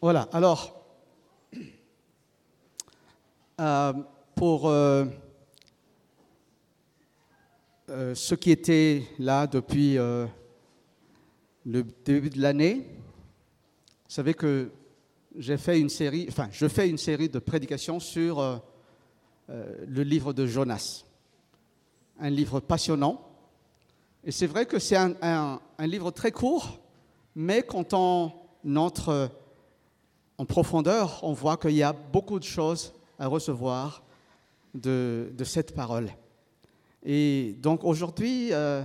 Voilà, alors, euh, pour euh, euh, ceux qui étaient là depuis le début de l'année, vous savez que j'ai fait une série, je fais une série de prédications sur le livre de Jonas, un livre passionnant. Et c'est vrai que c'est un, un livre très court, mais quand on entre en profondeur, on voit qu'il y a beaucoup de choses à recevoir de, cette parole. Et donc aujourd'hui, euh,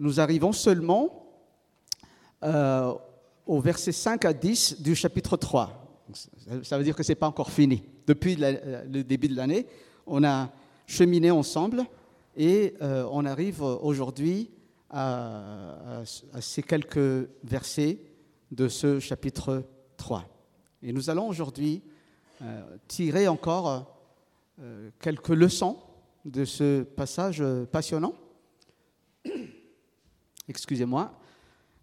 nous arrivons seulement euh, au verset 5 à 10 du chapitre 3. Ça veut dire que ce n'est pas encore fini. Depuis le début de l'année, on a cheminé ensemble et euh, on arrive aujourd'hui à, à, ces quelques versets de ce chapitre 3. Et nous allons aujourd'hui euh, tirer encore euh, quelques leçons de ce passage passionnant. Excusez-moi.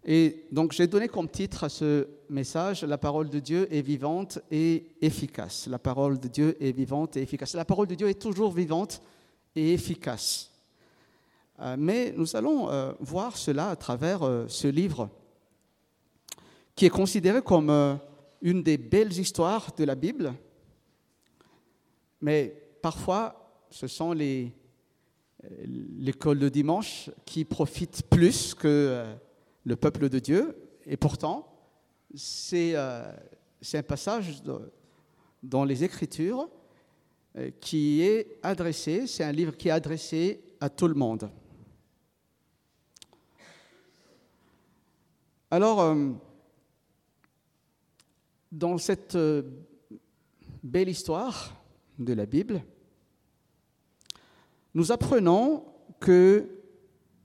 Et donc j'ai donné comme titre à ce message La parole de Dieu est vivante et efficace. La parole de Dieu est vivante et efficace. La parole de Dieu est toujours vivante et efficace. Euh, mais nous allons voir cela à travers ce livre qui est considéré comme une des belles histoires de la Bible, mais parfois ce sont les, l'école de dimanche qui profitent plus que euh, le peuple de Dieu, et pourtant c'est, euh, un passage dans les Écritures euh, qui est adressé, c'est un livre qui est adressé à tout le monde. Alors, dans cette euh, belle histoire de la Bible, nous apprenons que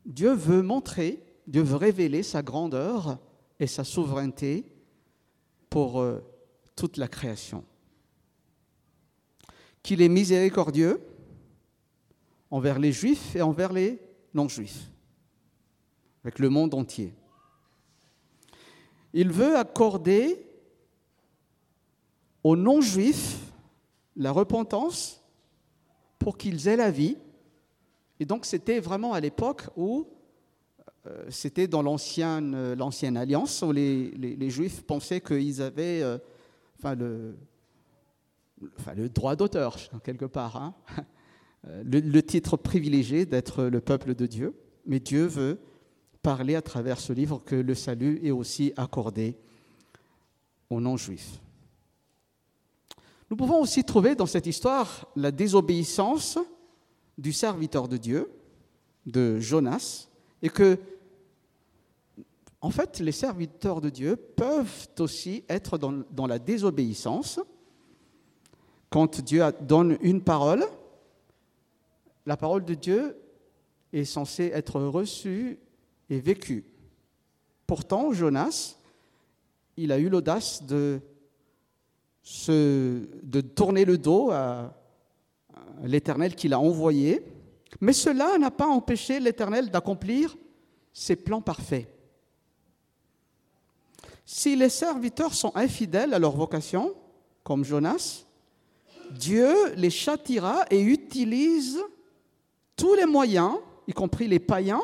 Dieu veut montrer, Dieu veut révéler sa grandeur et sa souveraineté pour euh, toute la création. Qu'il est miséricordieux envers les juifs et envers les non-juifs, avec le monde entier. Il veut accorder aux non-juifs la repentance pour qu'ils aient la vie. Et donc c'était vraiment à l'époque où euh, c'était dans l'ancienne, euh, alliance où les, juifs pensaient qu'ils avaient euh, le droit d'auteur, quelque part, hein. le, le titre privilégié d'être le peuple de Dieu. Mais Dieu veut parler à travers ce livre que le salut est aussi accordé aux non-juifs. Nous pouvons aussi trouver dans cette histoire la désobéissance du serviteur de Dieu, de Jonas, et que, en fait, les serviteurs de Dieu peuvent aussi être dans, la désobéissance. Quand Dieu donne une parole, la parole de Dieu est censée être reçue et vécue. Pourtant, Jonas, il a eu l'audace de de tourner le dos à, l'Éternel qui l'a envoyé, mais cela n'a pas empêché l'Éternel d'accomplir ses plans parfaits. Si les serviteurs sont infidèles à leur vocation, comme Jonas, Dieu les châtira et utilise tous les moyens, y compris les païens,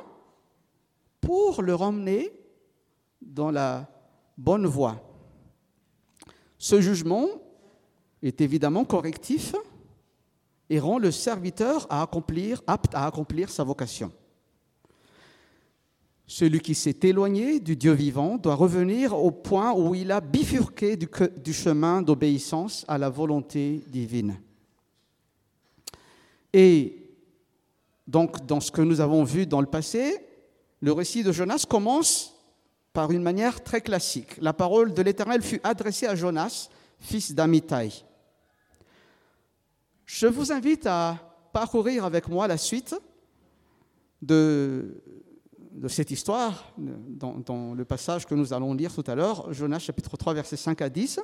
pour le ramener dans la bonne voie. Ce jugement est évidemment correctif et rend le serviteur à accomplir, apte à accomplir sa vocation. Celui qui s'est éloigné du Dieu vivant doit revenir au point où il a bifurqué du, du chemin d'obéissance à la volonté divine. Et donc, dans ce que nous avons vu dans le passé, le récit de Jonas commence par une manière très classique. La parole de l'Éternel fut adressée à Jonas, fils d'Amitai. Je vous invite à parcourir avec moi la suite de, cette histoire dans, le passage que nous allons lire tout à l'heure, Jonas chapitre 3 versets 5 à 10,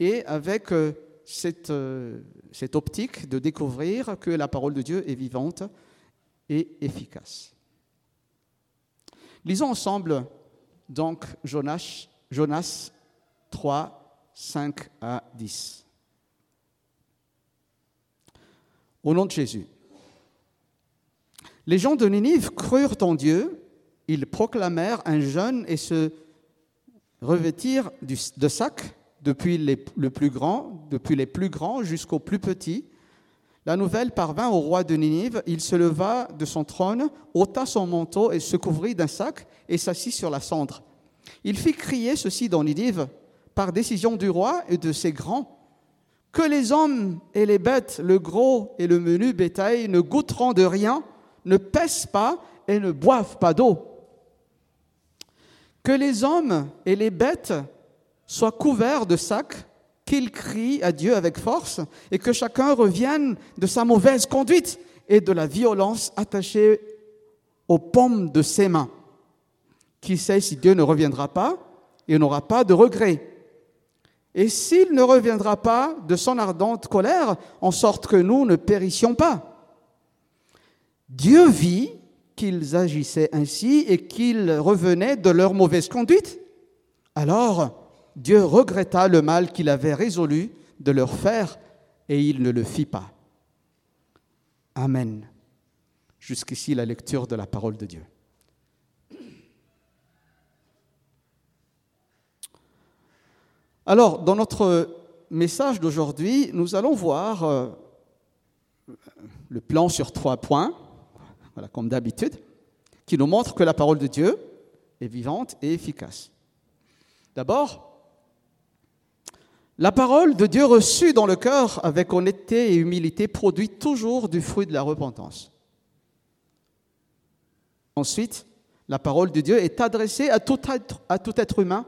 et avec euh, cette, euh, cette optique de découvrir que la parole de Dieu est vivante et efficace. Lisons ensemble donc Jonas, Jonas 3, 5 à 10. Au nom de Jésus. Les gens de Ninive crurent en Dieu, ils proclamèrent un jeûne et se revêtirent de sacs depuis le plus grand, depuis les plus grands jusqu'aux plus petits. La nouvelle parvint au roi de Ninive. Il se leva de son trône, ôta son manteau et se couvrit d'un sac et s'assit sur la cendre. Il fit crier ceci dans Ninive par décision du roi et de ses grands que les hommes et les bêtes, le gros et le menu bétail, ne goûteront de rien, ne pèsent pas et ne boivent pas d'eau. Que les hommes et les bêtes soient couverts de sacs, qu'ils crient à Dieu avec force, et que chacun revienne de sa mauvaise conduite et de la violence attachée aux paumes de ses mains. Qui sait si Dieu ne reviendra pas et n'aura pas de regret. Et s'il ne reviendra pas de son ardente colère, en sorte que nous ne périssions pas. Dieu vit qu'ils agissaient ainsi et qu'ils revenaient de leur mauvaise conduite. Alors, Dieu regretta le mal qu'il avait résolu de leur faire et il ne le fit pas. Amen. Jusqu'ici la lecture de la parole de Dieu. Alors, dans notre message d'aujourd'hui, nous allons voir euh, le plan sur trois points, comme d'habitude, qui nous montre que la parole de Dieu est vivante et efficace. D'abord, la parole de Dieu reçue dans le cœur avec honnêteté et humilité produit toujours du fruit de la repentance. Ensuite, la parole de Dieu est adressée à tout être, humain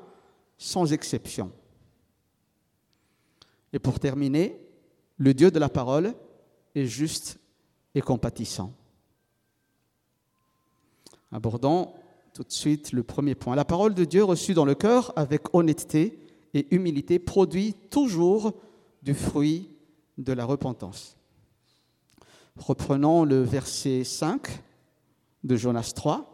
sans exception. Et pour terminer, le Dieu de la parole est juste et compatissant. Abordons tout de suite le premier point. La parole de Dieu reçue dans le cœur avec honnêteté et humilité produit toujours du fruit de la repentance. Reprenons le verset 5 de Jonas 3.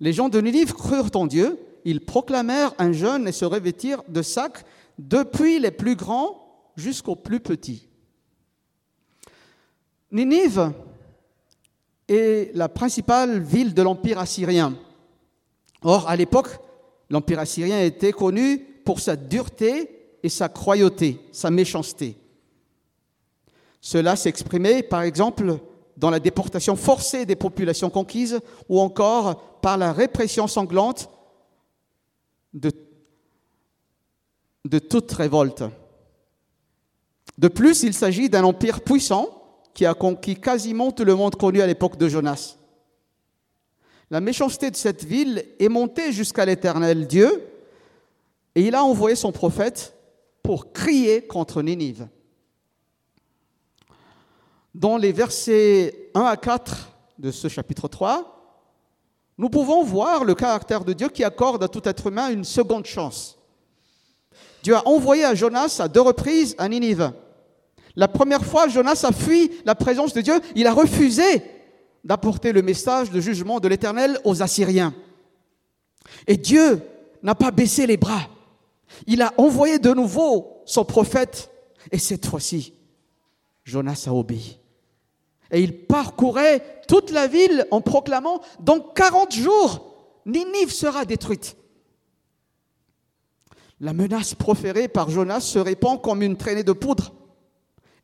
Les gens de Ninive crurent en Dieu, ils proclamèrent un jeûne et se revêtirent de sacs depuis les plus grands jusqu'aux plus petits. Ninive est la principale ville de l'Empire assyrien. Or, à l'époque, l'Empire assyrien était connu pour sa dureté et sa croyauté, sa méchanceté. Cela s'exprimait par exemple dans la déportation forcée des populations conquises ou encore par la répression sanglante de, de toute révolte. De plus, il s'agit d'un empire puissant qui a conquis quasiment tout le monde connu à l'époque de Jonas. La méchanceté de cette ville est montée jusqu'à l'éternel Dieu, et il a envoyé son prophète pour crier contre Ninive. Dans les versets 1 à 4 de ce chapitre 3, nous pouvons voir le caractère de Dieu qui accorde à tout être humain une seconde chance. Dieu a envoyé à Jonas à deux reprises à Ninive. La première fois, Jonas a fui la présence de Dieu, il a refusé d'apporter le message de jugement de l'Éternel aux Assyriens. Et Dieu n'a pas baissé les bras. Il a envoyé de nouveau son prophète et cette fois-ci, Jonas a obéi. Et il parcourait toute la ville en proclamant, dans 40 jours, Ninive sera détruite. La menace proférée par Jonas se répand comme une traînée de poudre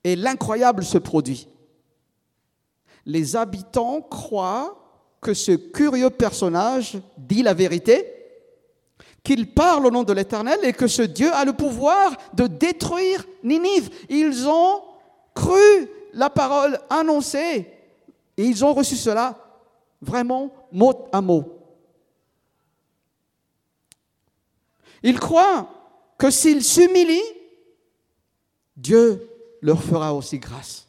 et l'incroyable se produit. Les habitants croient que ce curieux personnage dit la vérité qu'il parle au nom de l'Éternel et que ce Dieu a le pouvoir de détruire Ninive. Ils ont cru la parole annoncée et ils ont reçu cela vraiment mot à mot. Ils croient que s'ils s'humilient, Dieu leur fera aussi grâce.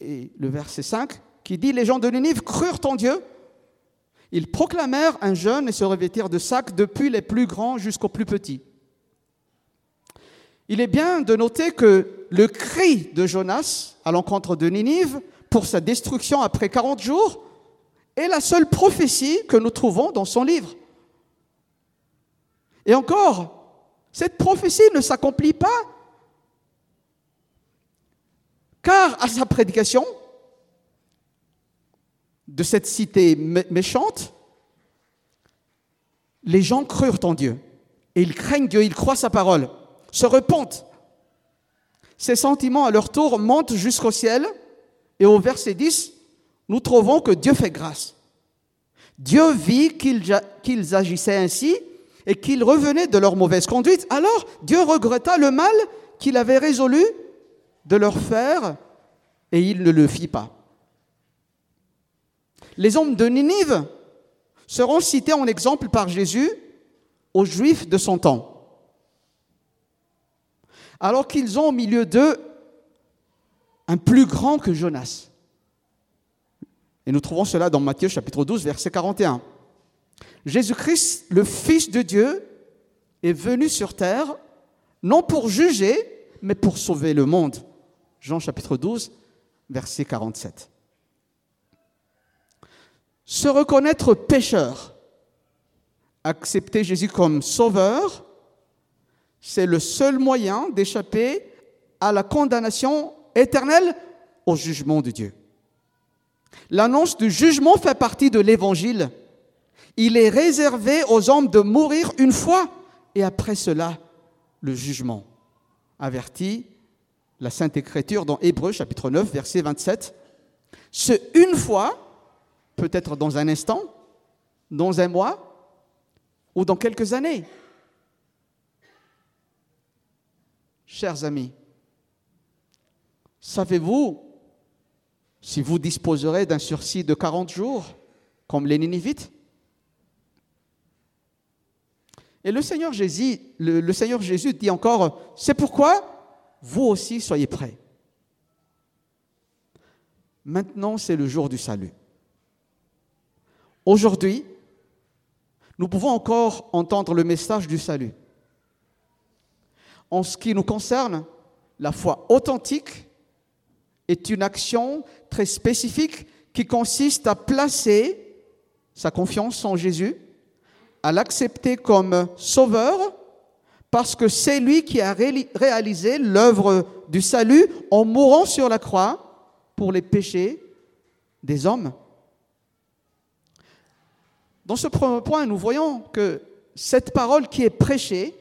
Et le verset 5 qui dit, les gens de Ninive crurent en Dieu ils proclamèrent un jeûne et se revêtirent de sacs depuis les plus grands jusqu'aux plus petits. Il est bien de noter que le cri de Jonas à l'encontre de Ninive pour sa destruction après 40 jours est la seule prophétie que nous trouvons dans son livre. Et encore, Cette prophétie ne s'accomplit pas. Car à sa prédication de cette cité méchante, les gens crurent en Dieu. Et ils craignent Dieu, ils croient sa parole, se repentent. Ces sentiments, à leur tour, montent jusqu'au ciel. Et au verset 10, nous trouvons que Dieu fait grâce. Dieu vit qu'ils agissaient ainsi et qu'ils revenaient de leur mauvaise conduite. Alors Dieu regretta le mal qu'il avait résolu de leur faire et il ne le fit pas. Les hommes de Ninive seront cités en exemple par Jésus aux Juifs de son temps. Alors qu'ils ont au milieu d'eux un plus grand que Jonas. Et nous trouvons cela dans Matthieu chapitre 12, verset 41. Jésus-Christ, le Fils de Dieu, est venu sur terre, non pour juger, mais pour sauver le monde. Jean chapitre 12, verset 47. Se reconnaître pécheur, accepter Jésus comme sauveur, c'est le seul moyen d'échapper à la condamnation éternelle au jugement de Dieu. L'annonce du jugement fait partie de l'évangile. Il est réservé aux hommes de mourir une fois et après cela, le jugement. Avertit la Sainte Écriture dans Hébreu chapitre 9, verset 27. Ce une fois, peut-être dans un instant, dans un mois ou dans quelques années. Chers amis, savez-vous si vous disposerez d'un sursis de 40 jours, comme les Ninivites? Et le Seigneur Jésus, le, Seigneur Jésus dit encore, c'est pourquoi vous aussi soyez prêts. Maintenant, c'est le jour du salut. Aujourd'hui, nous pouvons encore entendre le message du salut. En ce qui nous concerne, la foi authentique est une action très spécifique qui consiste à placer sa confiance en Jésus, à l'accepter comme sauveur, parce que c'est lui qui a réalisé l'œuvre du salut en mourant sur la croix pour les péchés des hommes. Dans ce premier point, nous voyons que cette parole qui est prêchée,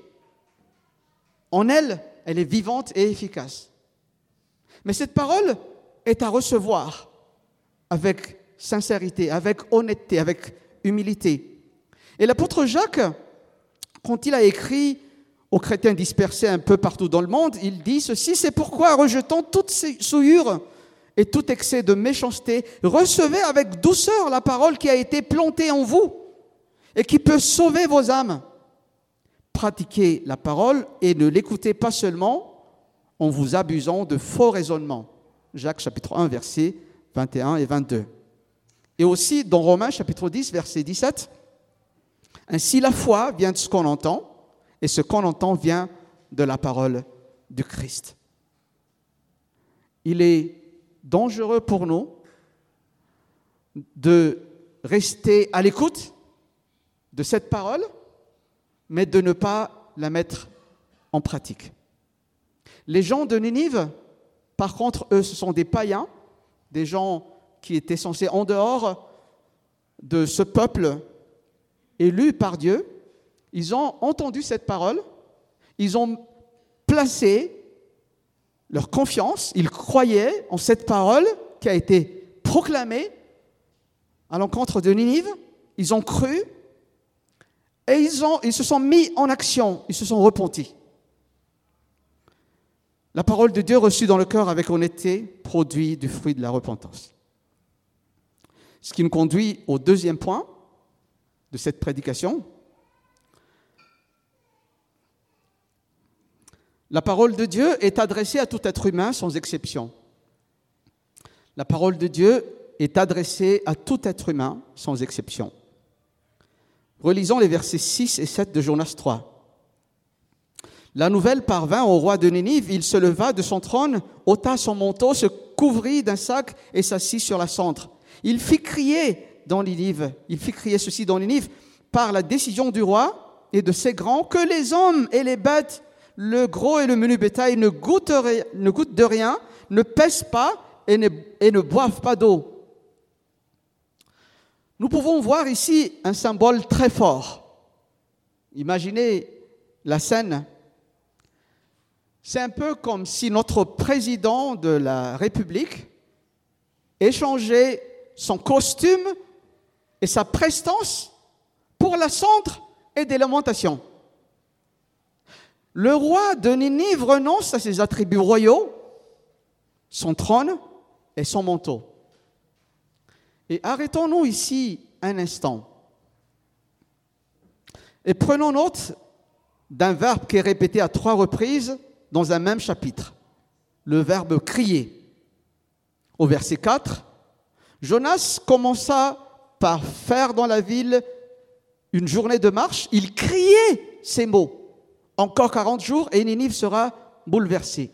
en elle, elle est vivante et efficace. Mais cette parole est à recevoir avec sincérité, avec honnêteté, avec humilité. Et l'apôtre Jacques, quand il a écrit aux chrétiens dispersés un peu partout dans le monde, il dit ceci, c'est pourquoi, rejetant toute souillure et tout excès de méchanceté, recevez avec douceur la parole qui a été plantée en vous et qui peut sauver vos âmes. Pratiquez la parole et ne l'écoutez pas seulement en vous abusant de faux raisonnements. Jacques chapitre 1, versets 21 et 22. Et aussi dans Romains chapitre 10, verset 17, Ainsi la foi vient de ce qu'on entend, et ce qu'on entend vient de la parole du Christ. Il est dangereux pour nous de rester à l'écoute de cette parole, mais de ne pas la mettre en pratique. Les gens de Ninive, par contre, eux, ce sont des païens, des gens qui étaient censés en dehors de ce peuple élu par Dieu. Ils ont entendu cette parole, ils ont placé leur confiance, ils croyaient en cette parole qui a été proclamée à l'encontre de Ninive, ils ont cru et ils, se sont mis en action, ils se sont repentis. La parole de Dieu reçue dans le cœur avec honnêteté produit du fruit de la repentance. Ce qui nous conduit au deuxième point de cette prédication. La parole de Dieu est adressée à tout être humain sans exception. La parole de Dieu est adressée à tout être humain sans exception. Relisons les versets 6 et 7 de Jonas 3. La nouvelle parvint au roi de Nénive. Il se leva de son trône, ôta son manteau, se couvrit d'un sac et s'assit sur la cendre. Il fit crier dans Ninive, il fit crier ceci dans Ninive, par la décision du roi, et de ses grands, que les hommes et les bêtes, le gros et le menu bétail ne goûtent, de rien, ne pèsent pas et ne, et ne boivent pas d'eau. Nous pouvons voir ici un symbole très fort. Imaginez la scène. C'est un peu comme si notre président de la République échangeait son costume et sa prestance pour la cendre et des lamentations. Le roi de Ninive renonce à ses attributs royaux, son trône et son manteau. Et arrêtons-nous ici un instant. Et prenons note d'un verbe qui est répété à trois reprises dans un même chapitre, le verbe crier. Au verset 4, Jonas commença par faire dans la ville une journée de marche, il criait ces mots. Encore 40 jours et Ninive sera bouleversée.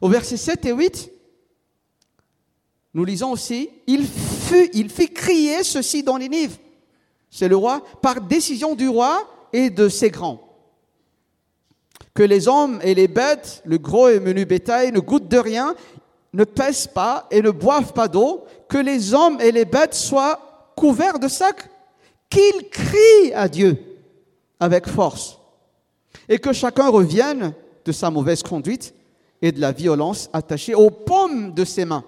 Au verset 7 et 8, nous lisons aussi, il, fut, il fit crier ceci dans Ninive. C'est le roi, par décision du roi et de ses grands. Que les hommes et les bêtes, le gros et menu bétail, ne goûtent de rien, ne pèsent pas et ne boivent pas d'eau, que les hommes et les bêtes soient couverts de sacs, qu'ils crient à Dieu avec force, et que chacun revienne de sa mauvaise conduite et de la violence attachée aux paumes de ses mains.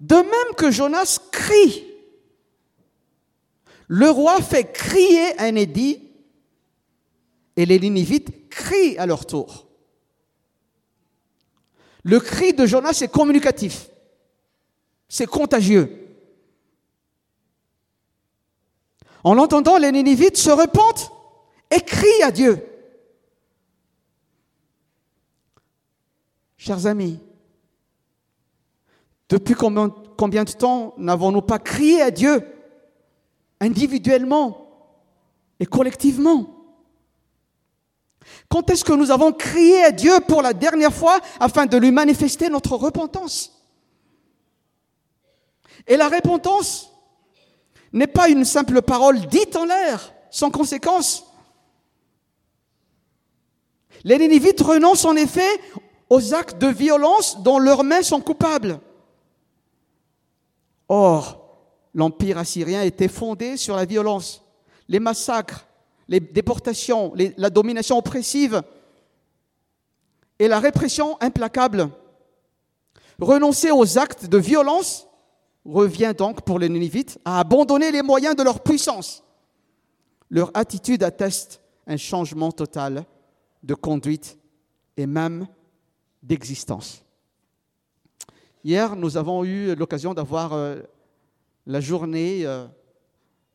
De même que Jonas crie, le roi fait crier un édit et les Ninivites crient à leur tour. Le cri de Jonas est communicatif. C'est contagieux. En l'entendant, les Ninivites se repentent et crient à Dieu. Chers amis, depuis combien de temps n'avons-nous pas crié à Dieu individuellement et collectivement? Quand est-ce que nous avons crié à Dieu pour la dernière fois afin de lui manifester notre repentance? Et la repentance n'est pas une simple parole dite en l'air, sans conséquence. Les Nénivites renoncent en effet aux actes de violence dont leurs mains sont coupables. Or, l'Empire assyrien était fondé sur la violence, les massacres, les déportations, la domination oppressive et la répression implacable. Renoncer aux actes de violence revient donc pour les Nénivites à abandonner les moyens de leur puissance. Leur attitude atteste un changement total de conduite et même d'existence. Hier, nous avons eu l'occasion d'avoir euh, la journée euh,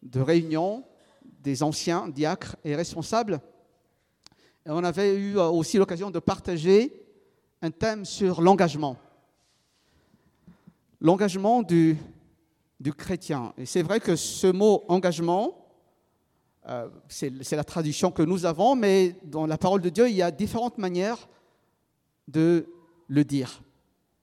de réunion des anciens diacres et responsables. Et on avait eu euh, aussi l'occasion de partager un thème sur l'engagement. L'engagement du, du chrétien. Et c'est vrai que ce mot engagement, euh, c'est la traduction que nous avons, mais dans la parole de Dieu, il y a différentes manières de le dire.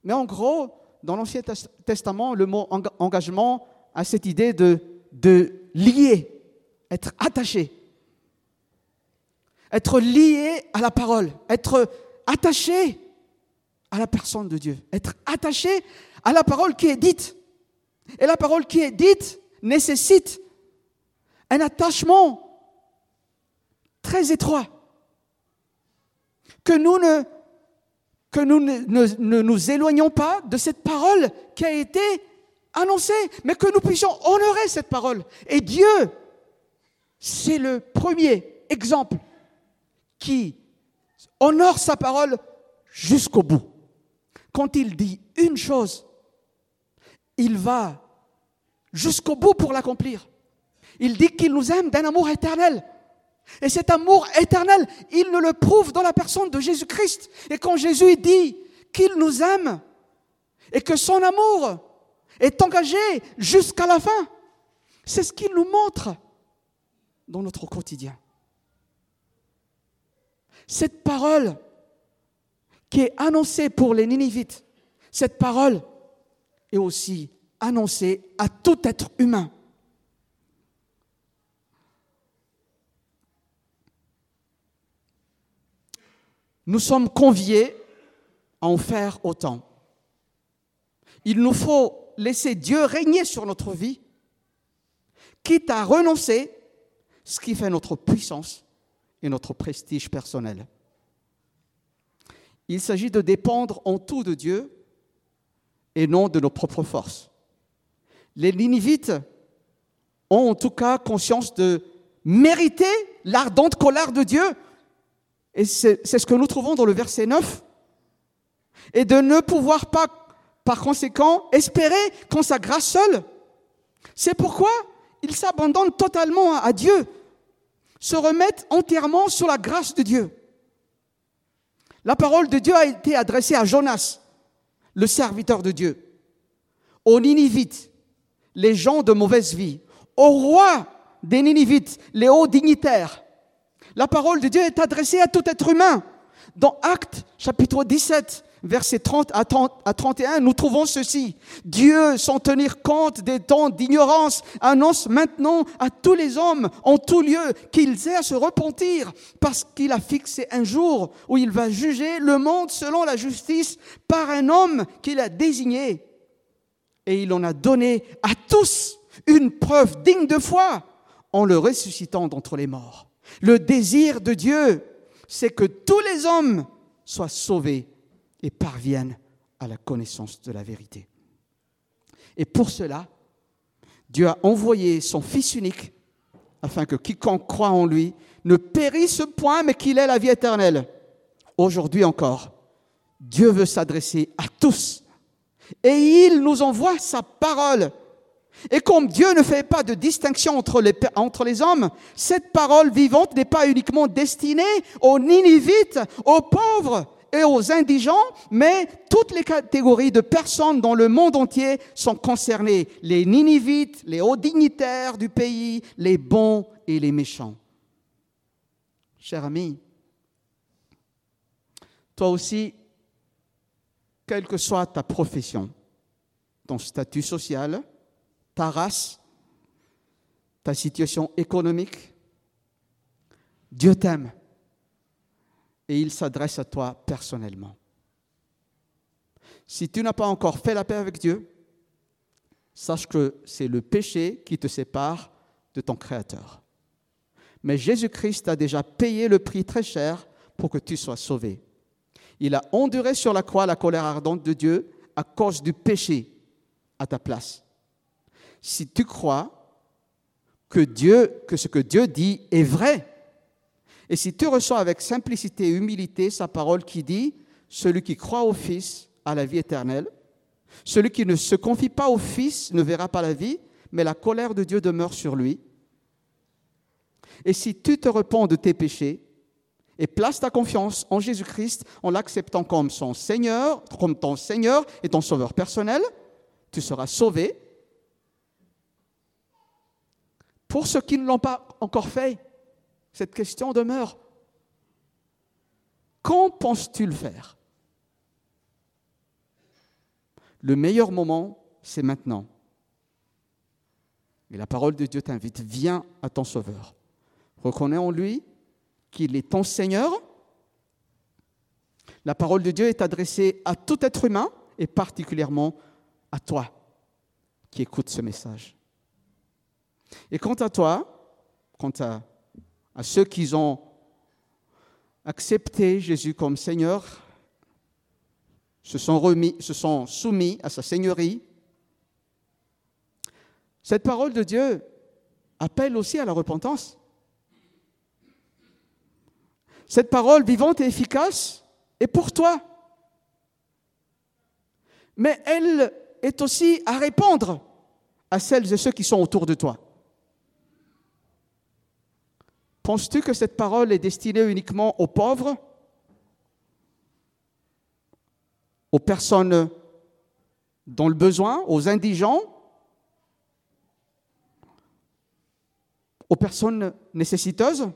Mais en gros, dans l'Ancien Testament, le mot engagement a cette idée de, de lier être attaché, être lié à la parole, être attaché à la personne de Dieu, être attaché à la parole qui est dite. Et la parole qui est dite nécessite un attachement très étroit. Que nous ne, nous ne nous éloignons pas de cette parole qui a été annoncée, mais que nous puissions honorer cette parole. Et Dieu c'est le premier exemple qui honore sa parole jusqu'au bout. Quand il dit une chose, il va jusqu'au bout pour l'accomplir. Il dit qu'il nous aime d'un amour éternel. Et cet amour éternel, il le prouve dans la personne de Jésus-Christ. Et quand Jésus dit qu'il nous aime et que son amour est engagé jusqu'à la fin, c'est ce qu'il nous montre dans notre quotidien. Cette parole qui est annoncée pour les Ninivites, cette parole et aussi annoncé à tout être humain. Nous sommes conviés à en faire autant. Il nous faut laisser Dieu régner sur notre vie, quitte à renoncer ce qui fait notre puissance et notre prestige personnel. Il s'agit de dépendre en tout de Dieu et non de nos propres forces. Les Ninivites ont en tout cas conscience de mériter l'ardente colère de Dieu. Et c'est ce que nous trouvons dans le verset 9. Et de ne pouvoir pas, par conséquent, espérer qu'en sa grâce seule. C'est pourquoi ils s'abandonnent totalement à Dieu, se remettent entièrement sur la grâce de Dieu. La parole de Dieu a été adressée à Jonas, le serviteur de Dieu, aux Ninivites, les gens de mauvaise vie, au roi des Ninivites, les hauts dignitaires. La parole de Dieu est adressée à tout être humain. Dans Actes chapitre 17, versets 30 à, 30 à 31, nous trouvons ceci. Dieu, sans tenir compte des temps d'ignorance, annonce maintenant à tous les hommes en tout lieu qu'ils aient à se repentir parce qu'il a fixé un jour où il va juger le monde selon la justice par un homme qu'il a désigné. Et il en a donné à tous une preuve digne de foi en le ressuscitant d'entre les morts. Le désir de Dieu, c'est que tous les hommes soient sauvés et parviennent à la connaissance de la vérité. Et pour cela, Dieu a envoyé son Fils unique afin que quiconque croit en lui ne périsse point, mais qu'il ait la vie éternelle. Aujourd'hui encore, Dieu veut s'adresser à tous et il nous envoie sa parole et comme Dieu ne fait pas de distinction entre les, entre les hommes, cette parole vivante n'est pas uniquement destinée aux Ninivites, aux pauvres et aux indigents, mais toutes les catégories de personnes dans le monde entier sont concernées. Les Ninivites, les hauts dignitaires du pays, les bons et les méchants. Cher ami, toi aussi, quelle que soit ta profession, ton statut social, ta race, ta situation économique. Dieu t'aime et il s'adresse à toi personnellement. Si tu n'as pas encore fait la paix avec Dieu, sache que c'est le péché qui te sépare de ton Créateur. Mais Jésus-Christ a déjà payé le prix très cher pour que tu sois sauvé. Il a enduré sur la croix la colère ardente de Dieu à cause du péché à ta place si tu crois que Dieu, que ce que Dieu dit est vrai. Et si tu reçois avec simplicité et humilité sa parole qui dit, celui qui croit au Fils a la vie éternelle, celui qui ne se confie pas au Fils ne verra pas la vie, mais la colère de Dieu demeure sur lui. Et si tu te repens de tes péchés et places ta confiance en Jésus-Christ en l'acceptant comme son Seigneur, comme ton Seigneur et ton Sauveur personnel, tu seras sauvé pour ceux qui ne l'ont pas encore fait, cette question demeure. Quand penses-tu le faire? Le meilleur moment, c'est maintenant. Et la parole de Dieu t'invite, viens à ton Sauveur. Reconnais en lui qu'il est ton Seigneur. La parole de Dieu est adressée à tout être humain et particulièrement à toi qui écoutes ce message. Et quant à toi, quant à, ceux qui ont accepté Jésus comme Seigneur, se sont soumis à sa Seigneurie, cette parole de Dieu appelle aussi à la repentance. Cette parole vivante et efficace est pour toi. Mais elle est aussi à répondre à celles et ceux qui sont autour de toi. Penses-tu que cette parole est destinée uniquement aux pauvres, aux personnes dans le besoin, aux indigents, aux personnes nécessiteuses?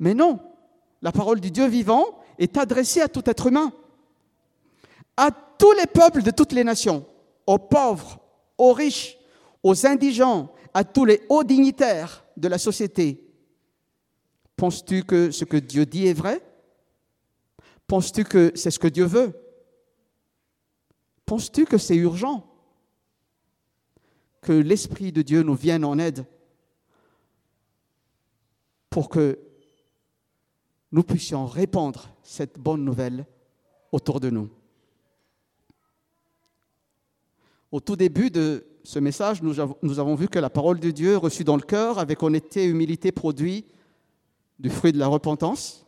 Mais non, la parole du Dieu vivant est adressée à tout être humain, à tous les peuples de toutes les nations, aux pauvres, aux riches, aux indigents, à tous les hauts dignitaires de la société, Penses-tu que ce que Dieu dit est vrai? Penses-tu que c'est ce que Dieu veut? Penses-tu que c'est urgent? Que l'Esprit de Dieu nous vienne en aide pour que nous puissions répandre cette bonne nouvelle autour de nous. Au tout début de ce message, nous avons, vu que la parole de Dieu reçue dans le cœur, avec honnêteté et humilité, produit du fruit de la repentance.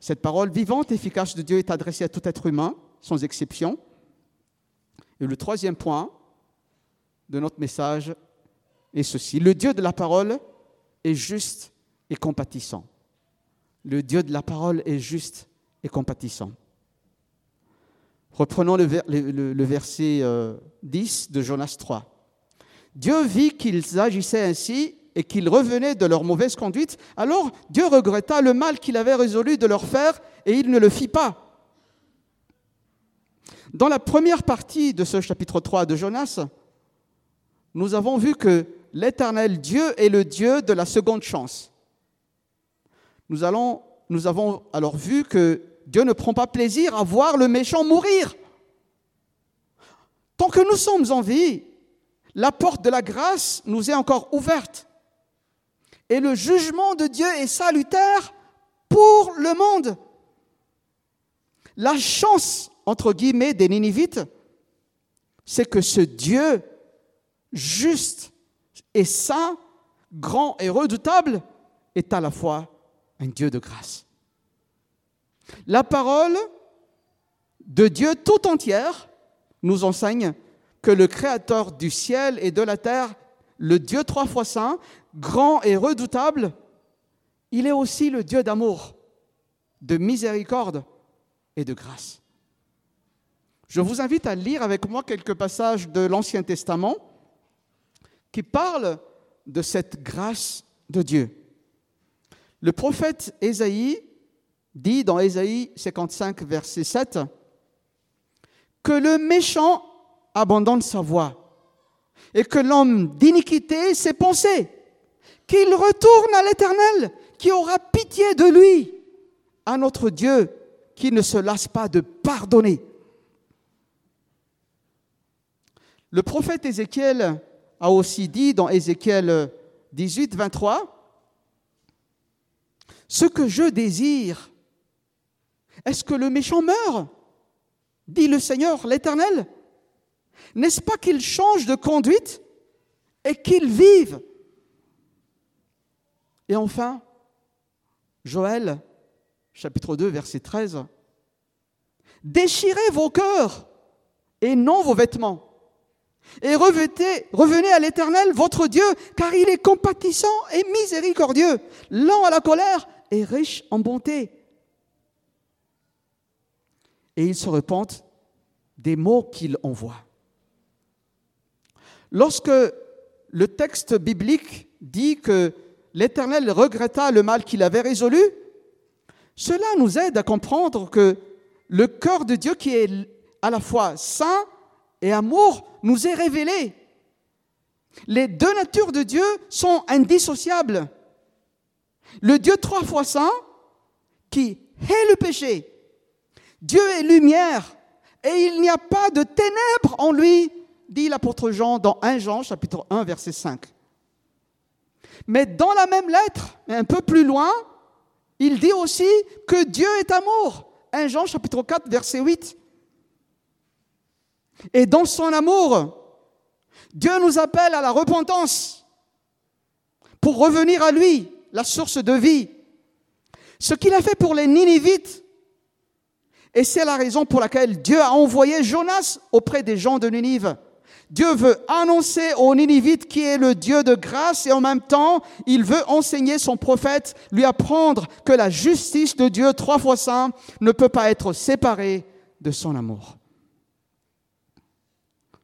Cette parole vivante efficace de Dieu est adressée à tout être humain, sans exception. Et le troisième point de notre message est ceci. Le Dieu de la parole est juste et compatissant. Le Dieu de la parole est juste et compatissant. Reprenons le, verset 10 euh, de Jonas 3. Dieu vit qu'ils agissaient ainsi et qu'ils revenaient de leur mauvaise conduite. Alors Dieu regretta le mal qu'il avait résolu de leur faire et il ne le fit pas. Dans la première partie de ce chapitre 3 de Jonas, nous avons vu que l'éternel Dieu est le Dieu de la seconde chance. Nous, nous avons alors vu que Dieu ne prend pas plaisir à voir le méchant mourir. Tant que nous sommes en vie, la porte de la grâce nous est encore ouverte. Et le jugement de Dieu est salutaire pour le monde. La chance, entre guillemets, des Ninivites, c'est que ce Dieu juste et saint, grand et redoutable, est à la fois un Dieu de grâce. La parole de Dieu tout entière nous enseigne que le Créateur du ciel et de la terre, le Dieu trois fois saint, grand et redoutable, il est aussi le Dieu d'amour, de miséricorde et de grâce. Je vous invite à lire avec moi quelques passages de l'Ancien Testament qui parlent de cette grâce de Dieu. Le prophète Ésaïe dit dans Ésaïe 55, verset 7, que le méchant abandonne sa voie et que l'homme d'iniquité ses pensées, qu'il retourne à l'Éternel qui aura pitié de lui, à notre Dieu qui ne se lasse pas de pardonner. Le prophète Ézéchiel a aussi dit dans Ézéchiel 18, 23, Ce que je désire, est-ce que le méchant meurt? dit le Seigneur, l'Éternel. N'est-ce pas qu'il change de conduite et qu'il vive Et enfin, Joël, chapitre 2, verset 13, Déchirez vos cœurs et non vos vêtements. Et revenez à l'Éternel, votre Dieu, car il est compatissant et miséricordieux, lent à la colère et riche en bonté et il se repentent des mots qu'il envoie. Lorsque le texte biblique dit que l'Éternel regretta le mal qu'il avait résolu, cela nous aide à comprendre que le cœur de Dieu qui est à la fois saint et amour nous est révélé. Les deux natures de Dieu sont indissociables. Le Dieu trois fois saint qui hait le péché Dieu est lumière et il n'y a pas de ténèbres en lui, dit l'apôtre Jean dans 1 Jean chapitre 1 verset 5. Mais dans la même lettre, un peu plus loin, il dit aussi que Dieu est amour. 1 Jean chapitre 4 verset 8. Et dans son amour, Dieu nous appelle à la repentance pour revenir à lui, la source de vie. Ce qu'il a fait pour les Ninivites, et c'est la raison pour laquelle Dieu a envoyé Jonas auprès des gens de Ninive. Dieu veut annoncer aux Ninivites qui est le Dieu de grâce et en même temps, il veut enseigner son prophète, lui apprendre que la justice de Dieu, trois fois saint, ne peut pas être séparée de son amour.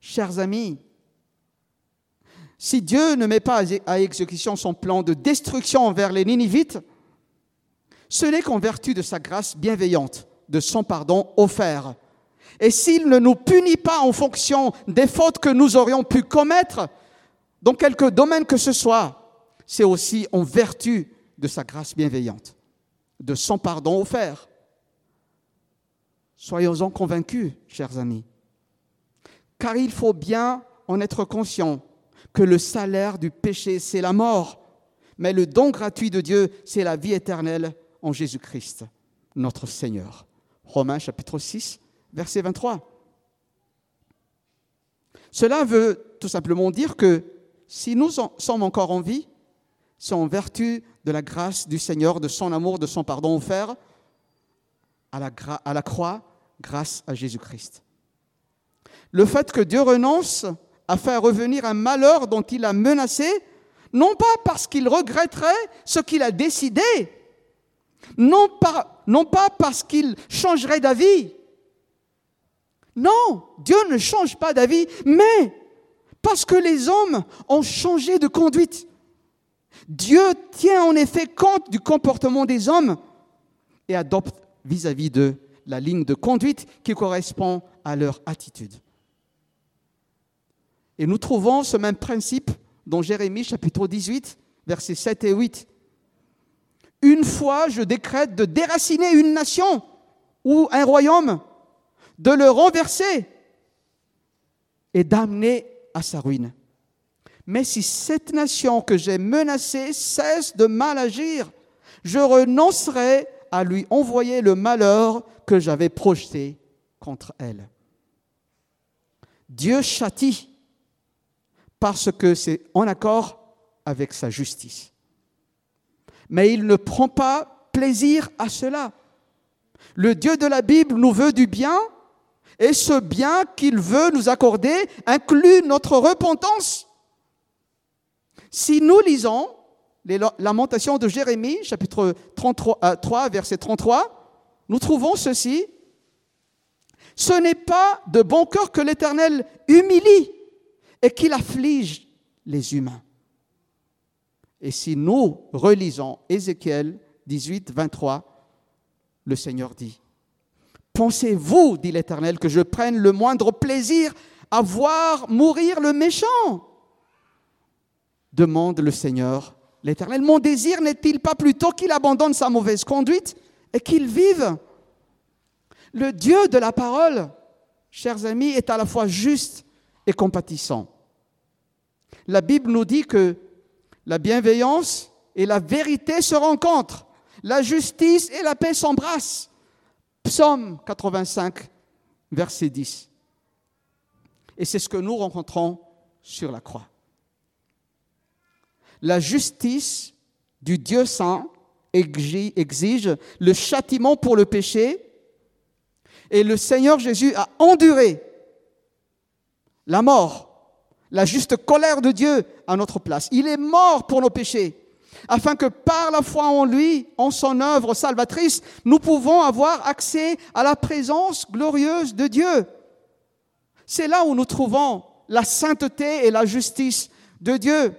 Chers amis, si Dieu ne met pas à exécution son plan de destruction envers les Ninivites, ce n'est qu'en vertu de sa grâce bienveillante de son pardon offert. Et s'il ne nous punit pas en fonction des fautes que nous aurions pu commettre, dans quelque domaine que ce soit, c'est aussi en vertu de sa grâce bienveillante, de son pardon offert. Soyons-en convaincus, chers amis. Car il faut bien en être conscient que le salaire du péché, c'est la mort, mais le don gratuit de Dieu, c'est la vie éternelle en Jésus-Christ, notre Seigneur. Romains chapitre 6, verset 23. Cela veut tout simplement dire que si nous sommes encore en vie, c'est en vertu de la grâce du Seigneur, de son amour, de son pardon offert à la, à la croix grâce à Jésus-Christ. Le fait que Dieu renonce à faire revenir un malheur dont il a menacé, non pas parce qu'il regretterait ce qu'il a décidé, non pas, non pas parce qu'il changerait d'avis. Non, Dieu ne change pas d'avis, mais parce que les hommes ont changé de conduite. Dieu tient en effet compte du comportement des hommes et adopte vis-à-vis de la ligne de conduite qui correspond à leur attitude. Et nous trouvons ce même principe dans Jérémie chapitre 18, versets 7 et 8. Une fois, je décrète de déraciner une nation ou un royaume, de le renverser et d'amener à sa ruine. Mais si cette nation que j'ai menacée cesse de mal agir, je renoncerai à lui envoyer le malheur que j'avais projeté contre elle. Dieu châtie parce que c'est en accord avec sa justice. Mais il ne prend pas plaisir à cela. Le Dieu de la Bible nous veut du bien et ce bien qu'il veut nous accorder inclut notre repentance. Si nous lisons les lamentations de Jérémie, chapitre 33, 3, euh, verset 33, nous trouvons ceci. Ce n'est pas de bon cœur que l'Éternel humilie et qu'il afflige les humains. Et si nous relisons Ézéchiel 18, 23, le Seigneur dit, Pensez-vous, dit l'Éternel, que je prenne le moindre plaisir à voir mourir le méchant? Demande le Seigneur, l'Éternel. Mon désir n'est-il pas plutôt qu'il abandonne sa mauvaise conduite et qu'il vive? Le Dieu de la parole, chers amis, est à la fois juste et compatissant. La Bible nous dit que la bienveillance et la vérité se rencontrent, la justice et la paix s'embrassent. Psaume 85, verset 10. Et c'est ce que nous rencontrons sur la croix la justice du Dieu saint exige le châtiment pour le péché et le Seigneur Jésus a enduré la mort, la juste colère de Dieu à notre place. Il est mort pour nos péchés, afin que par la foi en lui, en son œuvre salvatrice, nous pouvons avoir accès à la présence glorieuse de Dieu. C'est là où nous trouvons la sainteté et la justice de Dieu.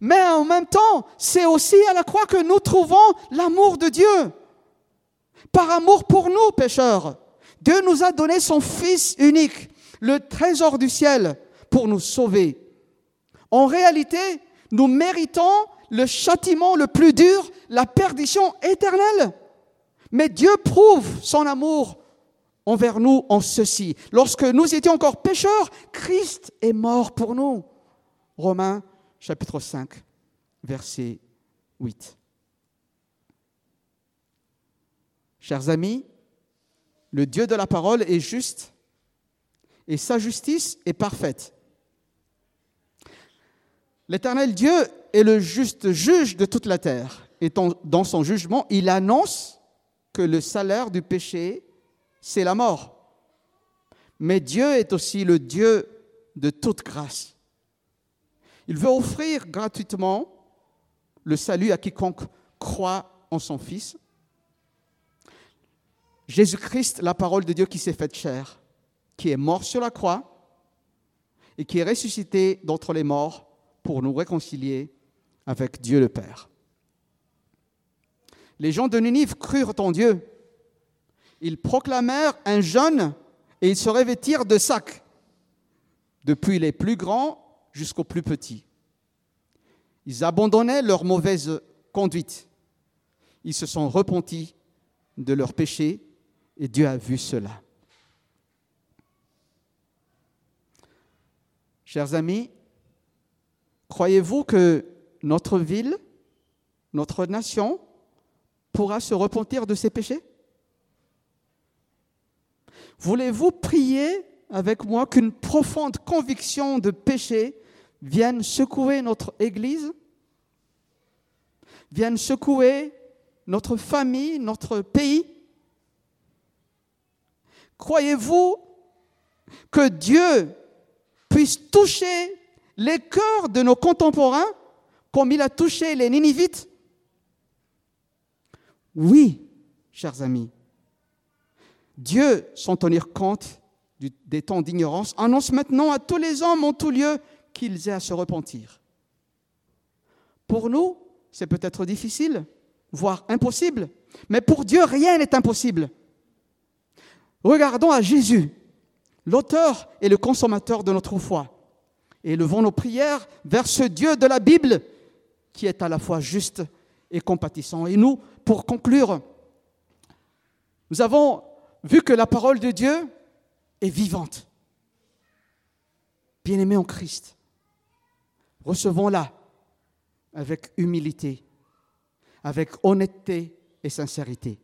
Mais en même temps, c'est aussi à la croix que nous trouvons l'amour de Dieu. Par amour pour nous, pécheurs, Dieu nous a donné son Fils unique, le trésor du ciel, pour nous sauver. En réalité, nous méritons le châtiment le plus dur, la perdition éternelle. Mais Dieu prouve son amour envers nous en ceci. Lorsque nous étions encore pécheurs, Christ est mort pour nous. Romains chapitre 5, verset 8. Chers amis, le Dieu de la parole est juste et sa justice est parfaite. L'Éternel Dieu est le juste juge de toute la terre. Et dans son jugement, il annonce que le salaire du péché, c'est la mort. Mais Dieu est aussi le Dieu de toute grâce. Il veut offrir gratuitement le salut à quiconque croit en son Fils. Jésus-Christ, la parole de Dieu qui s'est faite chair, qui est mort sur la croix et qui est ressuscité d'entre les morts pour nous réconcilier avec Dieu le Père. Les gens de Ninive crurent en Dieu. Ils proclamèrent un jeûne et ils se revêtirent de sacs, depuis les plus grands jusqu'aux plus petits. Ils abandonnaient leur mauvaise conduite. Ils se sont repentis de leurs péchés Et Dieu a vu cela. Chers amis, croyez-vous que notre ville, notre nation, pourra se repentir de ses péchés? Voulez-vous prier avec moi qu'une profonde conviction de péché vienne secouer notre Église, vienne secouer notre famille, notre pays? Croyez-vous que Dieu puisse toucher les cœurs de nos contemporains? Comme il a touché les Ninivites Oui, chers amis. Dieu, sans tenir compte des temps d'ignorance, annonce maintenant à tous les hommes en tout lieu qu'ils aient à se repentir. Pour nous, c'est peut-être difficile, voire impossible, mais pour Dieu, rien n'est impossible. Regardons à Jésus, l'auteur et le consommateur de notre foi, et élevons nos prières vers ce Dieu de la Bible qui est à la fois juste et compatissant. Et nous, pour conclure, nous avons vu que la parole de Dieu est vivante. Bien-aimés en Christ, recevons-la avec humilité, avec honnêteté et sincérité.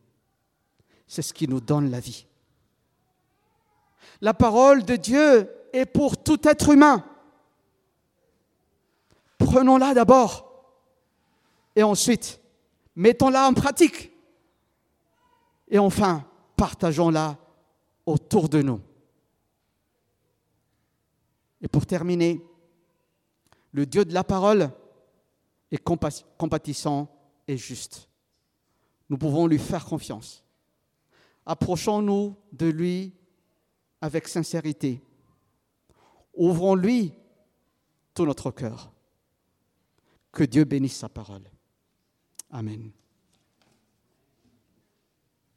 C'est ce qui nous donne la vie. La parole de Dieu est pour tout être humain. Prenons-la d'abord et ensuite mettons-la en pratique. Et enfin, partageons-la autour de nous. Et pour terminer, le Dieu de la parole est compatissant et juste. Nous pouvons lui faire confiance. Approchons-nous de lui avec sincérité. Ouvrons-lui tout notre cœur. Que Dieu bénisse sa parole. Amen.